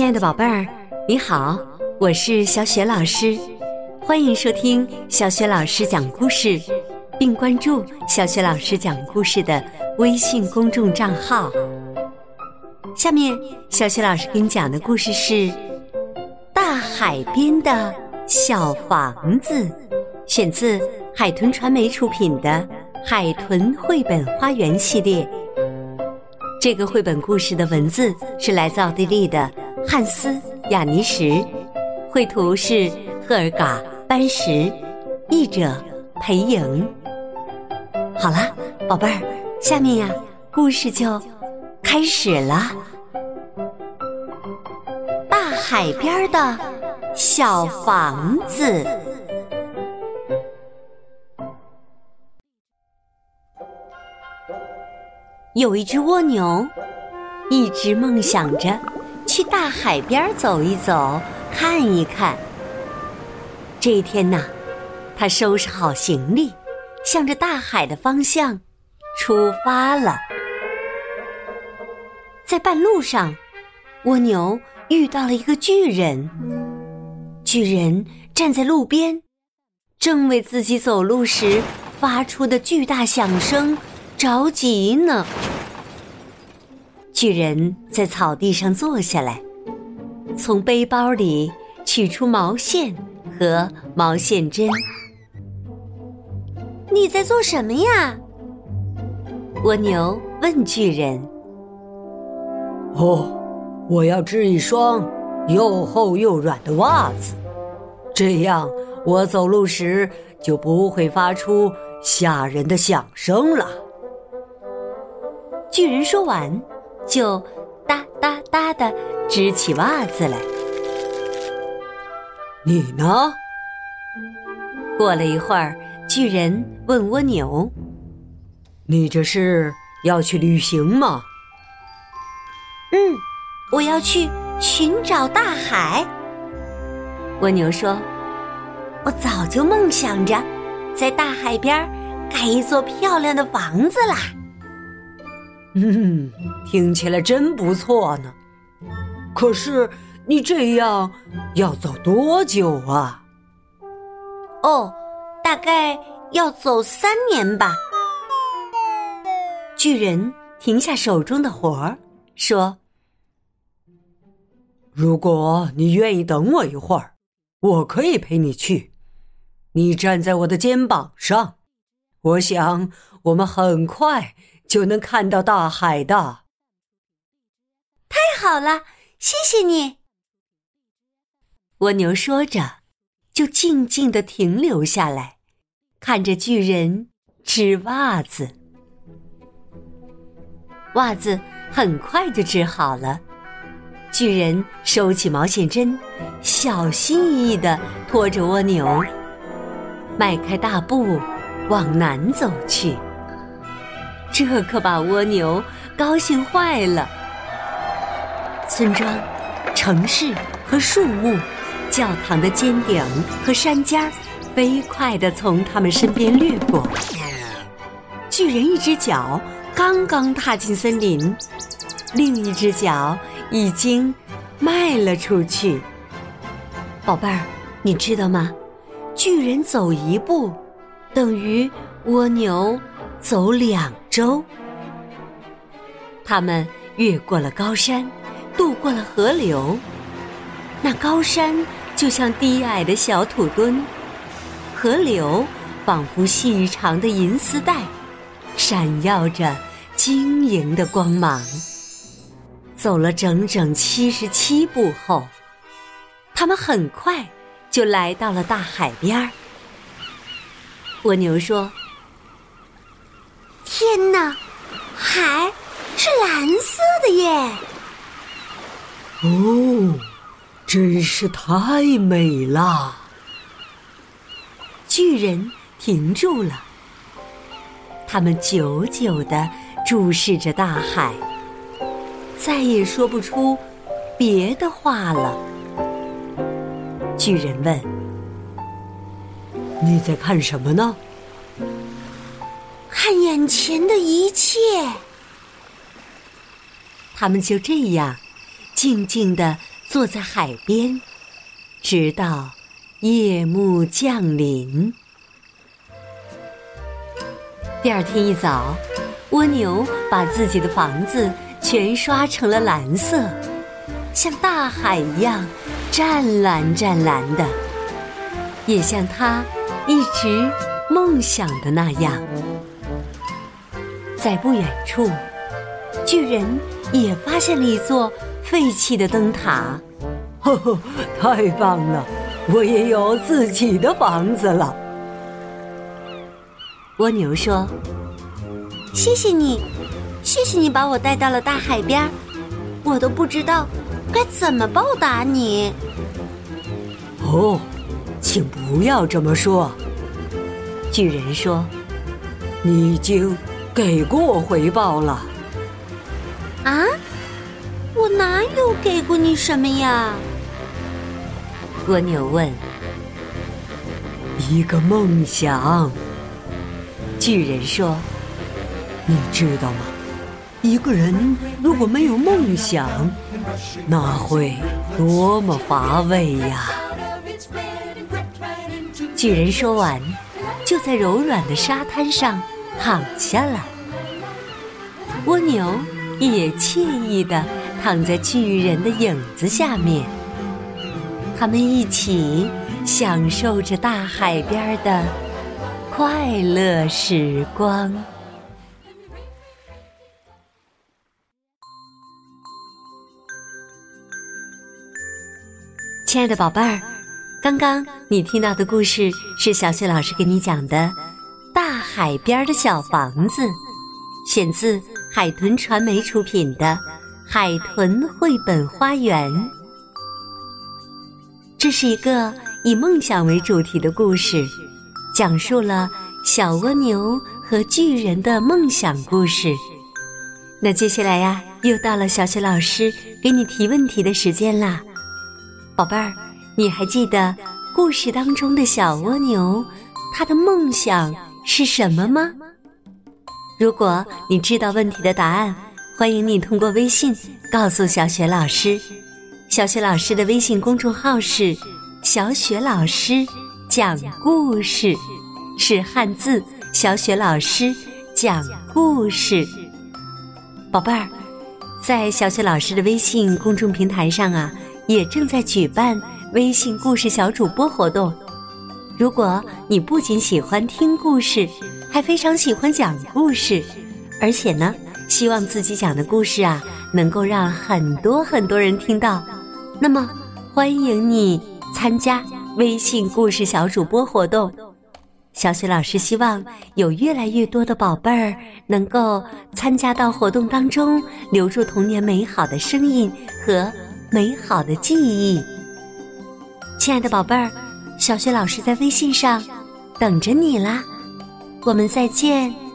亲爱的宝贝儿，你好，我是小雪老师，欢迎收听小雪老师讲故事，并关注小雪老师讲故事的微信公众账号。下面，小雪老师给你讲的故事是《大海边的小房子》，选自海豚传媒出品的《海豚绘本花园》系列。这个绘本故事的文字是来自奥地利的汉斯·雅尼什，绘图是赫尔嘎·班什，译者裴莹。好了，宝贝儿，下面呀，故事就开始了。大海边的小房子。有一只蜗牛，一直梦想着去大海边走一走、看一看。这一天呢，他收拾好行李，向着大海的方向出发了。在半路上，蜗牛遇到了一个巨人。巨人站在路边，正为自己走路时发出的巨大响声着急呢。巨人在草地上坐下来，从背包里取出毛线和毛线针。你在做什么呀？蜗牛问巨人。哦，我要织一双又厚又软的袜子，这样我走路时就不会发出吓人的响声了。巨人说完。就哒哒哒的织起袜子来。你呢？过了一会儿，巨人问蜗牛：“你这是要去旅行吗？”“嗯，我要去寻找大海。”蜗牛说：“我早就梦想着在大海边盖一座漂亮的房子啦。”嗯，听起来真不错呢。可是你这样要走多久啊？哦，大概要走三年吧。巨人停下手中的活儿，说：“如果你愿意等我一会儿，我可以陪你去。你站在我的肩膀上，我想我们很快。”就能看到大海的。太好了，谢谢你。蜗牛说着，就静静的停留下来，看着巨人织袜子。袜子很快就织好了。巨人收起毛线针，小心翼翼的拖着蜗牛，迈开大步往南走去。这可把蜗牛高兴坏了。村庄、城市和树木、教堂的尖顶和山尖儿，飞快地从他们身边掠过。巨人一只脚刚刚踏进森林，另一只脚已经迈了出去。宝贝儿，你知道吗？巨人走一步，等于蜗牛。走两周，他们越过了高山，渡过了河流。那高山就像低矮的小土墩，河流仿佛细长的银丝带，闪耀着晶莹的光芒。走了整整七十七步后，他们很快就来到了大海边儿。蜗牛说。天哪，海是蓝色的耶！哦，真是太美了。巨人停住了，他们久久的注视着大海，再也说不出别的话了。巨人问：“你在看什么呢？”看眼前的一切，他们就这样静静的坐在海边，直到夜幕降临。第二天一早，蜗牛把自己的房子全刷成了蓝色，像大海一样湛蓝湛蓝的，也像它一直梦想的那样。在不远处。巨人也发现了一座废弃的灯塔，呵呵，太棒了！我也有自己的房子了。蜗牛说：“谢谢你，谢谢你把我带到了大海边，我都不知道该怎么报答你。”哦，请不要这么说。巨人说：“你已经给过我回报了。”啊！我哪有给过你什么呀？蜗牛问。一个梦想。巨人说：“你知道吗？一个人如果没有梦想，那会多么乏味呀！”巨人说完，就在柔软的沙滩上躺下了。蜗牛。也惬意地躺在巨人的影子下面，他们一起享受着大海边的快乐时光。亲爱的宝贝儿，刚刚你听到的故事是小雪老师给你讲的《大海边的小房子》，选自。海豚传媒出品的《海豚绘本花园》，这是一个以梦想为主题的故事，讲述了小蜗牛和巨人的梦想故事。那接下来呀，又到了小雪老师给你提问题的时间啦，宝贝儿，你还记得故事当中的小蜗牛，它的梦想是什么吗？如果你知道问题的答案，欢迎你通过微信告诉小雪老师。小雪老师的微信公众号是“小雪老师讲故事”，是汉字“小雪老师讲故事”。宝贝儿，在小雪老师的微信公众平台上啊，也正在举办微信故事小主播活动。如果你不仅喜欢听故事，还非常喜欢讲故事，而且呢，希望自己讲的故事啊，能够让很多很多人听到。那么，欢迎你参加微信故事小主播活动。小雪老师希望有越来越多的宝贝儿能够参加到活动当中，留住童年美好的声音和美好的记忆。亲爱的宝贝儿，小雪老师在微信上等着你啦。我们再见。